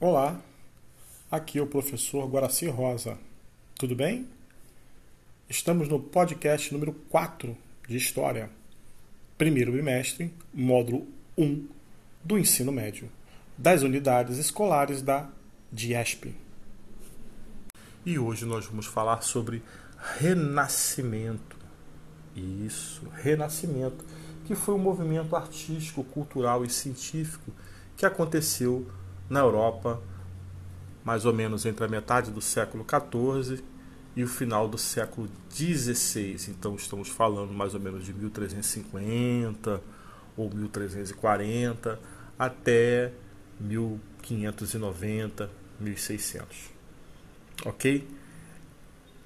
Olá, aqui é o professor Guaraci Rosa. Tudo bem? Estamos no podcast número 4 de História, primeiro bimestre, módulo 1 do ensino médio, das unidades escolares da DIESP. E hoje nós vamos falar sobre renascimento. Isso, renascimento, que foi um movimento artístico, cultural e científico que aconteceu na Europa, mais ou menos entre a metade do século XIV e o final do século XVI. Então estamos falando mais ou menos de 1350 ou 1340 até 1590, 1600. Ok?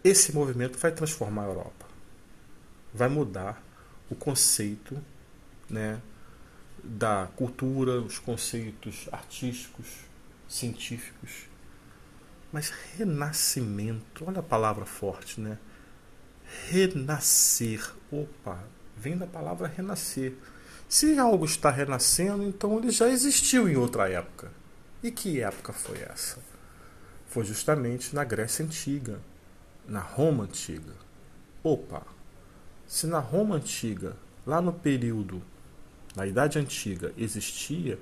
Esse movimento vai transformar a Europa, vai mudar o conceito né, da cultura, os conceitos artísticos, científicos. Mas renascimento, olha a palavra forte, né? Renascer. Opa, vem da palavra renascer. Se algo está renascendo, então ele já existiu em outra época. E que época foi essa? Foi justamente na Grécia Antiga, na Roma Antiga. Opa, se na Roma Antiga, lá no período na Idade Antiga existia,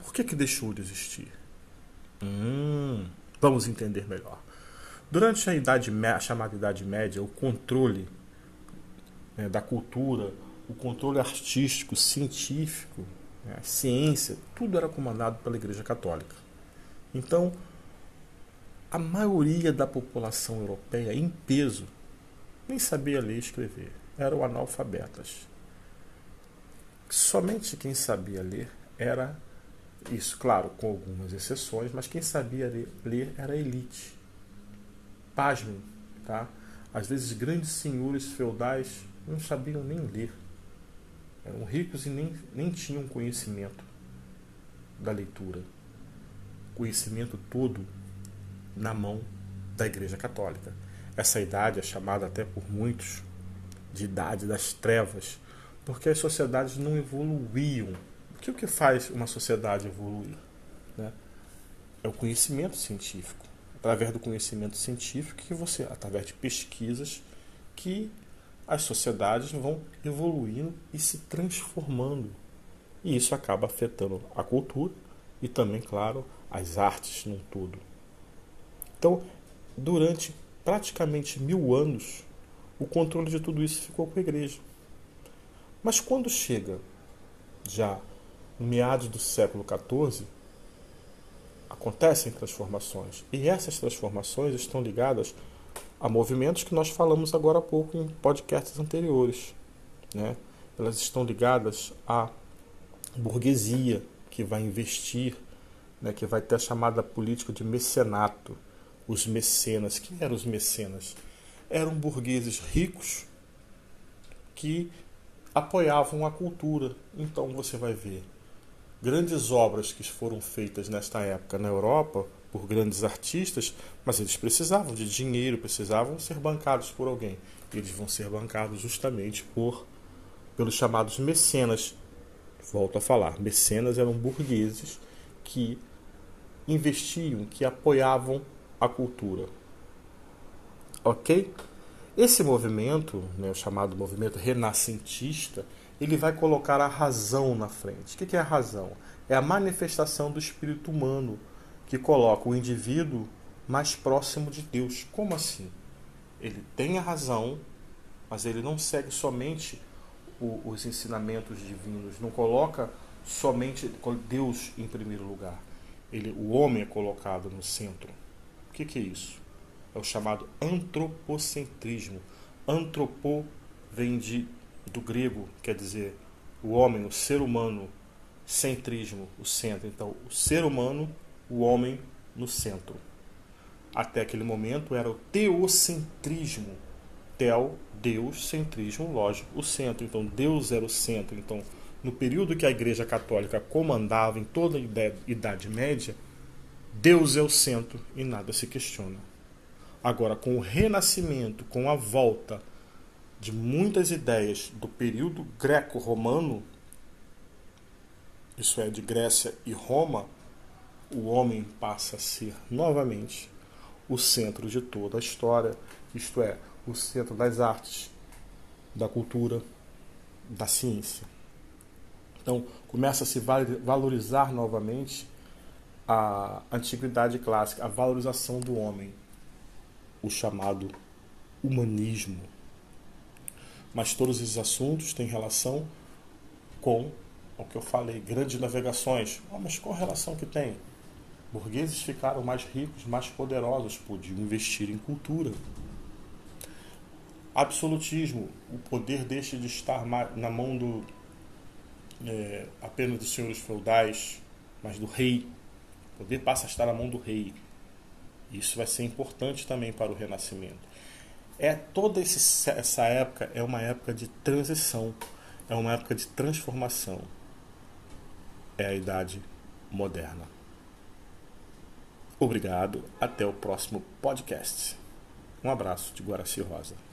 por que, que deixou de existir? Hum, vamos entender melhor. Durante a, idade, a chamada Idade Média, o controle né, da cultura, o controle artístico, científico, né, a ciência, tudo era comandado pela Igreja Católica. Então, a maioria da população europeia, em peso, nem sabia ler e escrever, eram analfabetas somente quem sabia ler era isso, claro, com algumas exceções, mas quem sabia ler era a elite. Pasmem, tá? Às vezes grandes senhores feudais não sabiam nem ler. Eram ricos e nem, nem tinham conhecimento da leitura. Conhecimento todo na mão da Igreja Católica. Essa idade é chamada até por muitos de idade das trevas, porque as sociedades não evoluíam. O que, o que faz uma sociedade evoluir? Né? É o conhecimento científico. Através do conhecimento científico que você, através de pesquisas, que as sociedades vão evoluindo e se transformando. E isso acaba afetando a cultura e também, claro, as artes num todo. Então, durante praticamente mil anos, o controle de tudo isso ficou com a igreja. Mas quando chega já no meados do século XIV, acontecem transformações. E essas transformações estão ligadas a movimentos que nós falamos agora há pouco em podcasts anteriores. Né? Elas estão ligadas à burguesia que vai investir, né? que vai ter a chamada política de mecenato. Os mecenas. Quem eram os mecenas? Eram burgueses ricos que apoiavam a cultura. Então você vai ver grandes obras que foram feitas nesta época na Europa por grandes artistas, mas eles precisavam de dinheiro, precisavam ser bancados por alguém. Eles vão ser bancados justamente por pelos chamados mecenas. Volto a falar, mecenas eram burgueses que investiam, que apoiavam a cultura. OK? Esse movimento, né, o chamado movimento renascentista, ele vai colocar a razão na frente. O que é a razão? É a manifestação do espírito humano que coloca o indivíduo mais próximo de Deus. Como assim? Ele tem a razão, mas ele não segue somente o, os ensinamentos divinos, não coloca somente Deus em primeiro lugar. Ele, o homem é colocado no centro. O que, que é isso? É o chamado antropocentrismo. Antropo vem de, do grego, quer dizer o homem, o ser humano, centrismo, o centro. Então, o ser humano, o homem no centro. Até aquele momento era o teocentrismo. Teo, Deus, centrismo, lógico, o centro. Então, Deus era o centro. Então, no período que a Igreja Católica comandava em toda a Idade Média, Deus é o centro e nada se questiona. Agora, com o renascimento, com a volta de muitas ideias do período greco-romano, isso é, de Grécia e Roma, o homem passa a ser novamente o centro de toda a história, isto é, o centro das artes, da cultura, da ciência. Então, começa a se valorizar novamente a antiguidade clássica, a valorização do homem, o chamado humanismo. Mas todos esses assuntos têm relação com o que eu falei, grandes navegações. Oh, mas qual relação que tem? Burgueses ficaram mais ricos, mais poderosos, podiam investir em cultura. Absolutismo, o poder deixa de estar na mão do é, apenas dos senhores feudais, mas do rei. O poder passa a estar na mão do rei. Isso vai ser importante também para o Renascimento. É toda esse, essa época é uma época de transição, é uma época de transformação. É a idade moderna. Obrigado, até o próximo podcast. Um abraço de Guaraci Rosa.